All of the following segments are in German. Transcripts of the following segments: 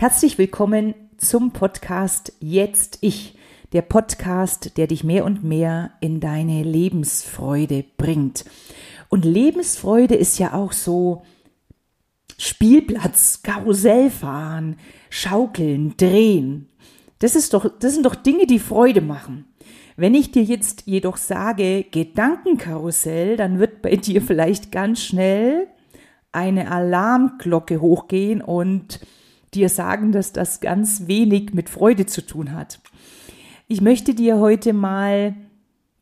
Herzlich willkommen zum Podcast Jetzt Ich, der Podcast, der dich mehr und mehr in deine Lebensfreude bringt. Und Lebensfreude ist ja auch so Spielplatz, Karussell fahren, schaukeln, drehen. Das ist doch, das sind doch Dinge, die Freude machen. Wenn ich dir jetzt jedoch sage Gedankenkarussell, dann wird bei dir vielleicht ganz schnell eine Alarmglocke hochgehen und dir sagen, dass das ganz wenig mit Freude zu tun hat. Ich möchte dir heute mal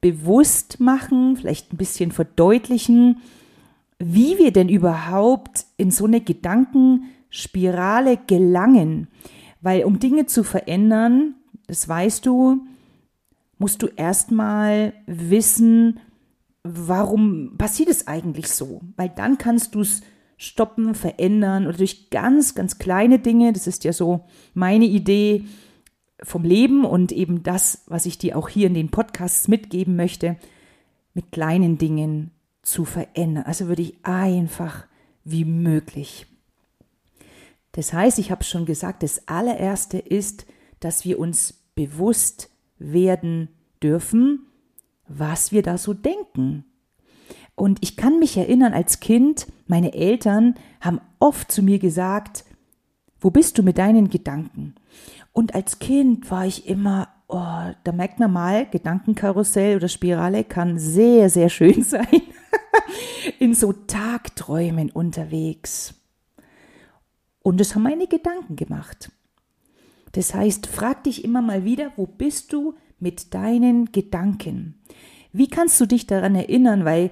bewusst machen, vielleicht ein bisschen verdeutlichen, wie wir denn überhaupt in so eine Gedankenspirale gelangen. Weil um Dinge zu verändern, das weißt du, musst du erstmal wissen, warum passiert es eigentlich so? Weil dann kannst du es stoppen, verändern oder durch ganz, ganz kleine Dinge, das ist ja so meine Idee vom Leben und eben das, was ich dir auch hier in den Podcasts mitgeben möchte, mit kleinen Dingen zu verändern. Also würde ich einfach wie möglich. Das heißt, ich habe schon gesagt, das allererste ist, dass wir uns bewusst werden dürfen, was wir da so denken. Und ich kann mich erinnern, als Kind, meine Eltern haben oft zu mir gesagt, wo bist du mit deinen Gedanken? Und als Kind war ich immer, oh, da merkt man mal, Gedankenkarussell oder Spirale kann sehr, sehr schön sein. In so Tagträumen unterwegs. Und das haben meine Gedanken gemacht. Das heißt, frag dich immer mal wieder, wo bist du mit deinen Gedanken? Wie kannst du dich daran erinnern? Weil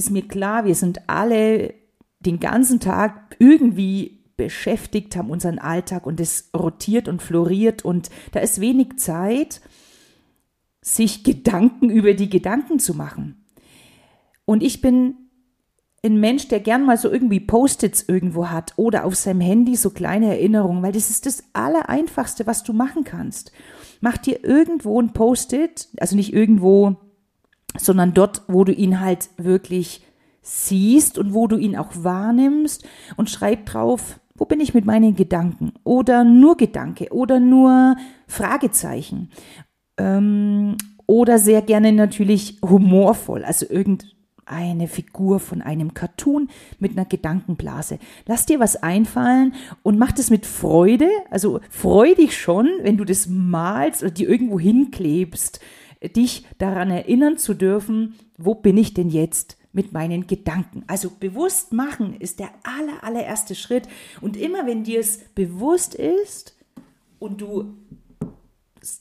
ist mir klar, wir sind alle den ganzen Tag irgendwie beschäftigt, haben unseren Alltag und es rotiert und floriert und da ist wenig Zeit, sich Gedanken über die Gedanken zu machen. Und ich bin ein Mensch, der gern mal so irgendwie Post-its irgendwo hat oder auf seinem Handy so kleine Erinnerungen, weil das ist das Allereinfachste, was du machen kannst. Mach dir irgendwo ein Post-it, also nicht irgendwo sondern dort, wo du ihn halt wirklich siehst und wo du ihn auch wahrnimmst und schreib drauf, wo bin ich mit meinen Gedanken? Oder nur Gedanke oder nur Fragezeichen. Ähm, oder sehr gerne natürlich humorvoll, also irgendeine Figur von einem Cartoon mit einer Gedankenblase. Lass dir was einfallen und mach das mit Freude. Also freu dich schon, wenn du das malst oder dir irgendwo hinklebst dich daran erinnern zu dürfen, wo bin ich denn jetzt mit meinen Gedanken. Also bewusst machen ist der aller, allererste Schritt. Und immer wenn dir es bewusst ist und du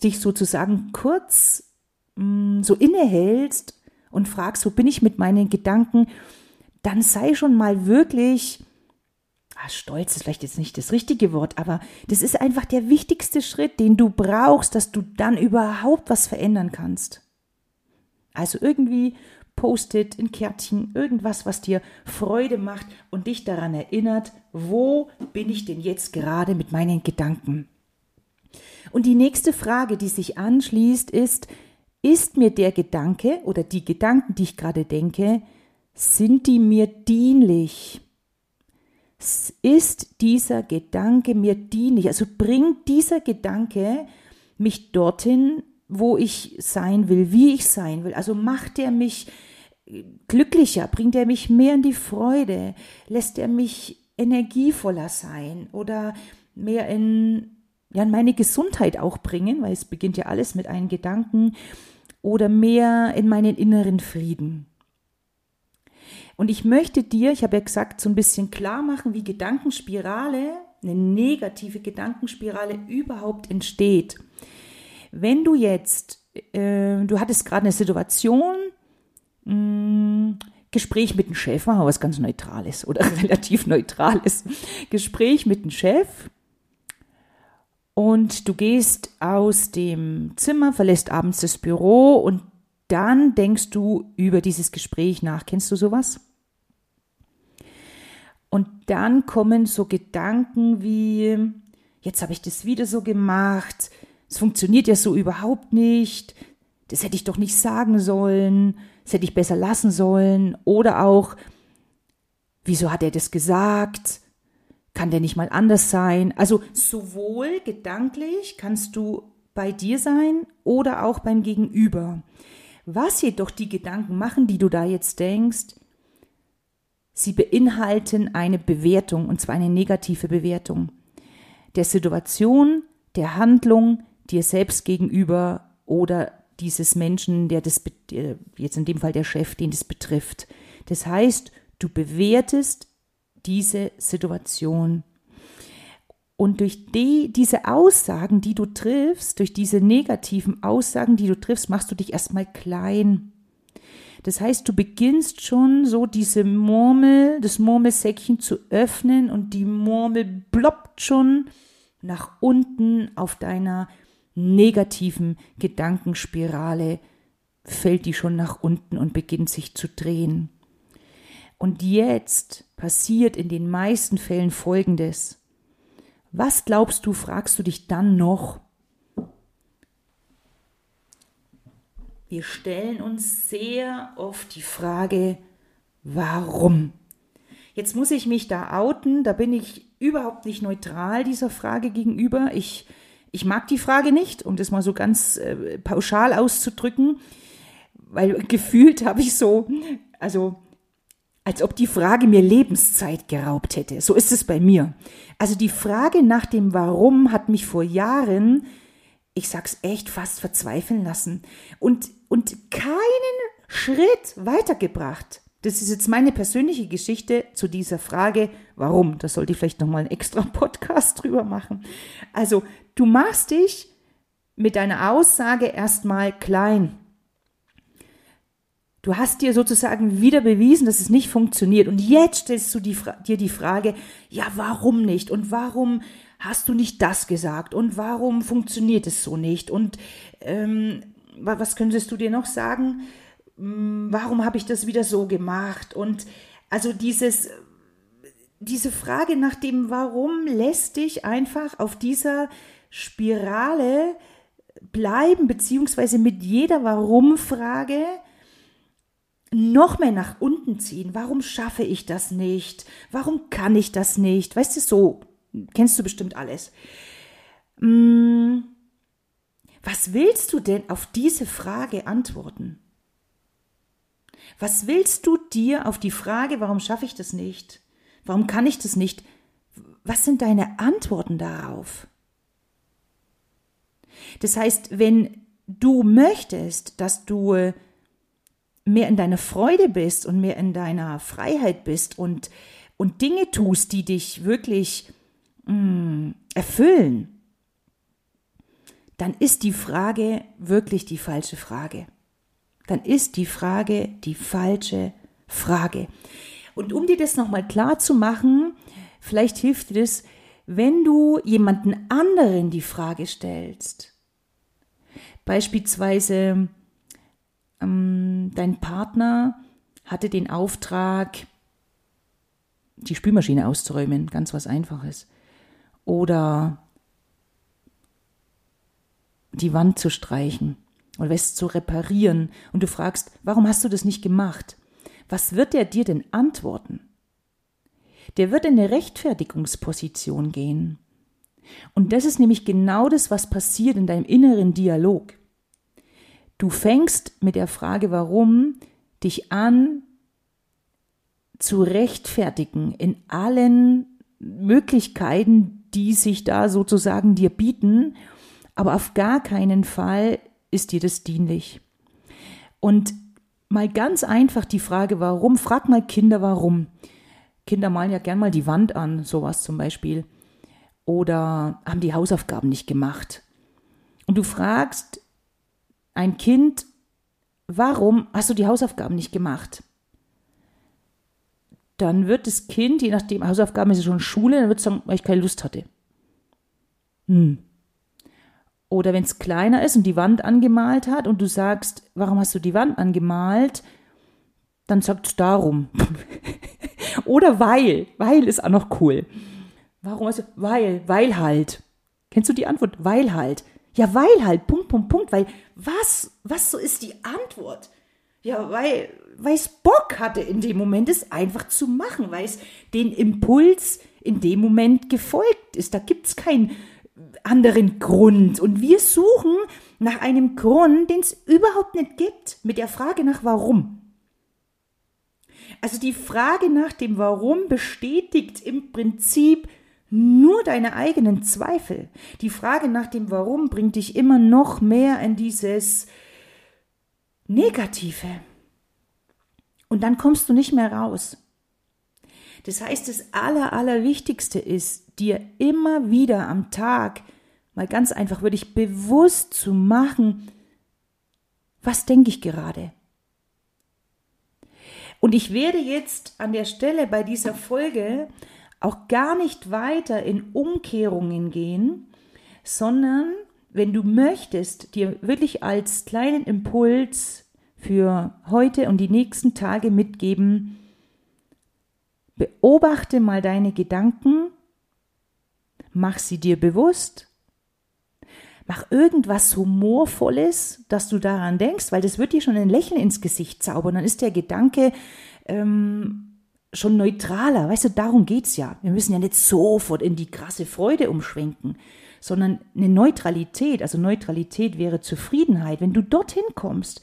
dich sozusagen kurz mh, mm, so innehältst und fragst, wo bin ich mit meinen Gedanken, dann sei schon mal wirklich ah, stolz ist vielleicht jetzt nicht das richtige Wort, aber das ist einfach der wichtigste Schritt, den du brauchst, dass du dann überhaupt was verändern kannst. Also irgendwie Post-it, ein Kärtchen, irgendwas, was dir Freude macht und dich daran erinnert, wo bin ich denn jetzt gerade mit meinen Gedanken? Und die nächste Frage, die sich anschließt, ist, ist mir der Gedanke oder die Gedanken, die ich gerade denke, sind die mir dienlich? Ist dieser Gedanke mir dienlich? Also bringt dieser Gedanke mich dorthin, wo ich sein will, wie ich sein will? Also macht er mich glücklicher, bringt er mich mehr in die Freude, lässt er mich energievoller sein oder mehr in, ja, in meine Gesundheit auch bringen, weil es beginnt ja alles mit einem Gedanken oder mehr in meinen inneren Frieden. Und ich möchte dir, ich habe ja gesagt, so ein bisschen klar machen, wie Gedankenspirale, eine negative Gedankenspirale überhaupt entsteht. Wenn du jetzt, äh, du hattest gerade eine Situation, mh, mm, Gespräch mit dem Chef, machen wir was ganz Neutrales oder relativ Neutrales. Gespräch mit dem Chef und du gehst aus dem Zimmer, verlässt abends das Büro und dann denkst du über dieses Gespräch nach. Kennst du sowas? Und dann kommen so Gedanken wie, jetzt habe ich das wieder so gemacht, es funktioniert ja so überhaupt nicht, das hätte ich doch nicht sagen sollen, das hätte ich besser lassen sollen. Oder auch, wieso hat er das gesagt? kann der nicht mal anders sein? Also sowohl gedanklich kannst du bei dir sein oder auch beim Gegenüber. Was jedoch die Gedanken machen, die du da jetzt denkst, sie beinhalten eine Bewertung, und zwar eine negative Bewertung der Situation, der Handlung dir selbst gegenüber oder dieses Menschen, der das, jetzt in dem Fall der Chef, den das betrifft. Das heißt, du bewertest diese Situation. Und durch die, diese Aussagen, die du triffst, durch diese negativen Aussagen, die du triffst, machst du dich erstmal klein. Das heißt, du beginnst schon so diese Murmel, das Murmelsäckchen zu öffnen und die Murmel bloppt schon nach unten auf deiner negativen Gedankenspirale, fällt die schon nach unten und beginnt sich zu drehen. Und jetzt passiert in den meisten Fällen Folgendes. Was glaubst du, fragst du dich dann noch? Wir stellen uns sehr oft die Frage, warum? Jetzt muss ich mich da outen, da bin ich überhaupt nicht neutral dieser Frage gegenüber. Ich, ich mag die Frage nicht, um das mal so ganz äh, pauschal auszudrücken, weil gefühlt habe ich so, also als ob die Frage mir Lebenszeit geraubt hätte. So ist es bei mir. Also die Frage nach dem Warum hat mich vor Jahren, ich sag's echt, fast verzweifeln lassen und, und keinen Schritt weitergebracht. Das ist jetzt meine persönliche Geschichte zu dieser Frage, warum. Da sollte ich vielleicht nochmal einen extra Podcast drüber machen. Also, du machst dich mit deiner Aussage erstmal klein. Du hast dir sozusagen wieder bewiesen, dass es nicht funktioniert. Und jetzt stellst du die, dir die Frage, ja, warum nicht? Und warum hast du nicht das gesagt? Und warum funktioniert es so nicht? Und ähm, was könntest du dir noch sagen? Hm, warum habe ich das wieder so gemacht? Und also dieses, diese Frage nach dem Warum lässt dich einfach auf dieser Spirale bleiben, beziehungsweise mit jeder Warum-Frage noch mehr nach unten ziehen. Warum schaffe ich das nicht? Warum kann ich das nicht? Weißt du, so kennst du bestimmt alles. Hm, was willst du denn auf diese Frage antworten? Was willst du dir auf die Frage, warum schaffe ich das nicht? Warum kann ich das nicht? Was sind deine Antworten darauf? Das heißt, wenn du möchtest, dass du mehr in deiner Freude bist und mehr in deiner Freiheit bist und, und Dinge tust, die dich wirklich mm, erfüllen, dann ist die Frage wirklich die falsche Frage dann ist die Frage die falsche Frage. Und um dir das nochmal klar zu machen, vielleicht hilft dir das, wenn du jemanden anderen die Frage stellst. Beispielsweise ähm, dein Partner hatte den Auftrag, die Spülmaschine auszuräumen, ganz was Einfaches. Oder die Wand zu streichen oder es zu reparieren und du fragst, warum hast du das nicht gemacht? Was wird er dir denn antworten? Der wird in eine Rechtfertigungsposition gehen. Und das ist nämlich genau das, was passiert in deinem inneren Dialog. Du fängst mit der Frage, warum, dich an zu rechtfertigen in allen Möglichkeiten, die sich da sozusagen dir bieten, aber auf gar keinen Fall ist dir das dienlich? Und mal ganz einfach die Frage, warum? Frag mal Kinder, warum. Kinder malen ja gern mal die Wand an, sowas zum Beispiel. Oder haben die Hausaufgaben nicht gemacht. Und du fragst ein Kind, warum hast du die Hausaufgaben nicht gemacht? Dann wird das Kind, je nachdem, Hausaufgaben ist ja schon Schule, dann wird es sagen, weil ich keine Lust hatte. Hm. Oder wenn es kleiner ist und die Wand angemalt hat und du sagst, warum hast du die Wand angemalt? Dann sagt es darum. Oder weil. Weil ist auch noch cool. Warum hast du, weil, weil halt. Kennst du die Antwort? Weil halt. Ja, weil halt. Punkt, Punkt, Punkt. Weil, was, was so ist die Antwort? Ja, weil, weil es Bock hatte in dem Moment, es einfach zu machen, weil es den Impuls in dem Moment gefolgt ist. Da gibt es keinen anderen Grund. Und wir suchen nach einem Grund, den es überhaupt nicht gibt, mit der Frage nach warum. Also die Frage nach dem Warum bestätigt im Prinzip nur deine eigenen Zweifel. Die Frage nach dem Warum bringt dich immer noch mehr in dieses Negative. Und dann kommst du nicht mehr raus. Das heißt, das Aller, Allerwichtigste ist, dir immer wieder am Tag mal ganz einfach wirklich bewusst zu machen, was denke ich gerade? Und ich werde jetzt an der Stelle bei dieser Folge auch gar nicht weiter in Umkehrungen gehen, sondern wenn du möchtest, dir wirklich als kleinen Impuls für heute und die nächsten Tage mitgeben, beobachte mal deine Gedanken, mach sie dir bewusst, mach irgendwas Humorvolles, dass du daran denkst, weil das wird dir schon ein Lächeln ins Gesicht zaubern. Dann ist der Gedanke ähm, schon neutraler. Weißt du, darum geht's ja. Wir müssen ja nicht sofort in die krasse Freude umschwenken, sondern eine Neutralität. Also Neutralität wäre Zufriedenheit. Wenn du dorthin kommst,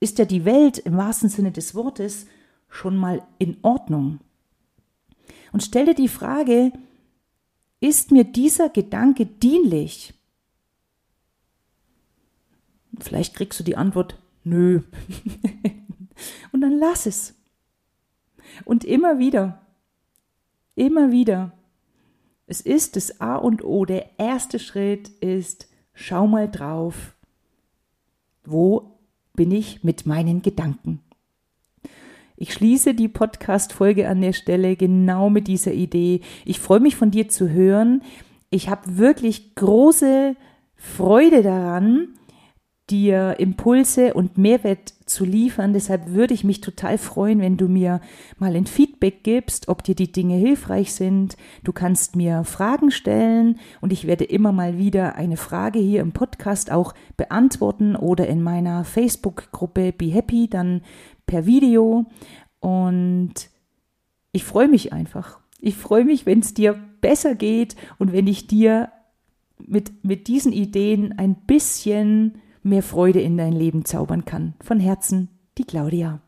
ist ja die Welt im wahrsten Sinne des Wortes schon mal in Ordnung. Und stell dir die Frage, ist mir dieser Gedanke dienlich? Vielleicht kriegst du die Antwort, nö. Und dann lass es. Und immer wieder, immer wieder. Es ist das A und O. Der erste Schritt ist, schau mal drauf. Wo bin ich mit meinen Gedanken? Ich schließe die Podcast-Folge an der Stelle genau mit dieser Idee. Ich freue mich von dir zu hören. Ich habe wirklich große Freude daran, dir Impulse und Mehrwert zu liefern. Deshalb würde ich mich total freuen, wenn du mir mal ein Feedback gibst, ob dir die Dinge hilfreich sind. Du kannst mir Fragen stellen und ich werde immer mal wieder eine Frage hier im Podcast auch beantworten oder in meiner Facebook-Gruppe Be Happy dann per Video. Und ich freue mich einfach. Ich freue mich, wenn es dir besser geht und wenn ich dir mit, mit diesen Ideen ein bisschen mehr Freude in dein Leben zaubern kann. Von Herzen, die Claudia.